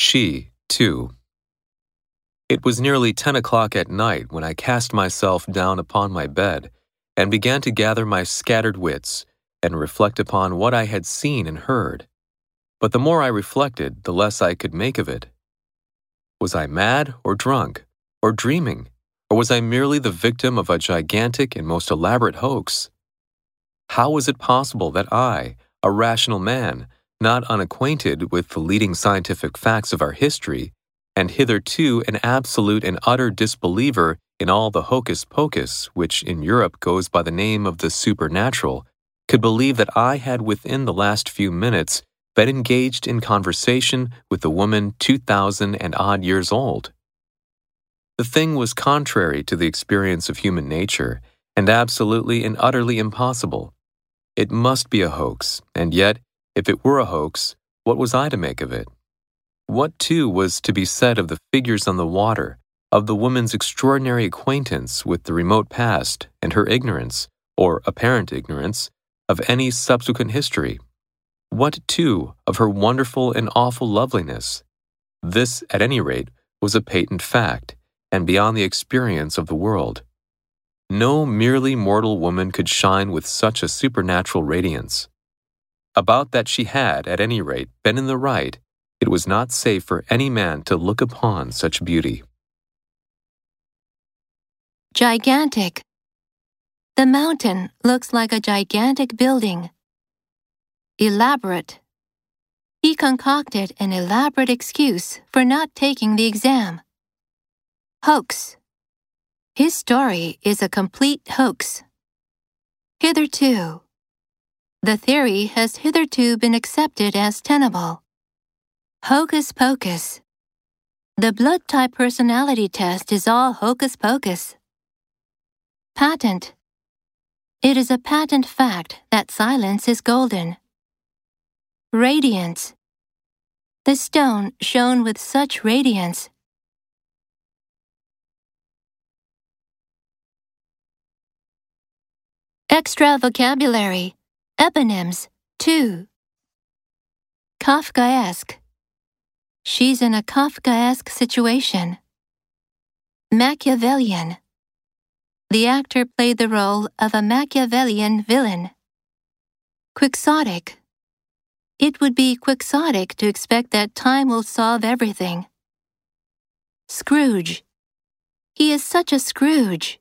She, too. It was nearly ten o'clock at night when I cast myself down upon my bed and began to gather my scattered wits and reflect upon what I had seen and heard. But the more I reflected, the less I could make of it. Was I mad or drunk or dreaming, or was I merely the victim of a gigantic and most elaborate hoax? How was it possible that I, a rational man, not unacquainted with the leading scientific facts of our history, and hitherto an absolute and utter disbeliever in all the hocus pocus which in Europe goes by the name of the supernatural, could believe that I had within the last few minutes been engaged in conversation with a woman 2,000 and odd years old. The thing was contrary to the experience of human nature and absolutely and utterly impossible. It must be a hoax, and yet, if it were a hoax, what was I to make of it? What, too, was to be said of the figures on the water, of the woman's extraordinary acquaintance with the remote past and her ignorance, or apparent ignorance, of any subsequent history. What, too, of her wonderful and awful loveliness? This, at any rate, was a patent fact, and beyond the experience of the world. No merely mortal woman could shine with such a supernatural radiance. About that she had, at any rate, been in the right, it was not safe for any man to look upon such beauty. Gigantic. The mountain looks like a gigantic building. Elaborate. He concocted an elaborate excuse for not taking the exam. Hoax. His story is a complete hoax. Hitherto. The theory has hitherto been accepted as tenable. Hocus pocus. The blood type personality test is all hocus pocus. Patent. It is a patent fact that silence is golden. Radiance. The stone shone with such radiance. Extra vocabulary. Eponyms. 2. Kafkaesque. She's in a Kafkaesque situation. Machiavellian. The actor played the role of a Machiavellian villain. Quixotic. It would be quixotic to expect that time will solve everything. Scrooge. He is such a Scrooge.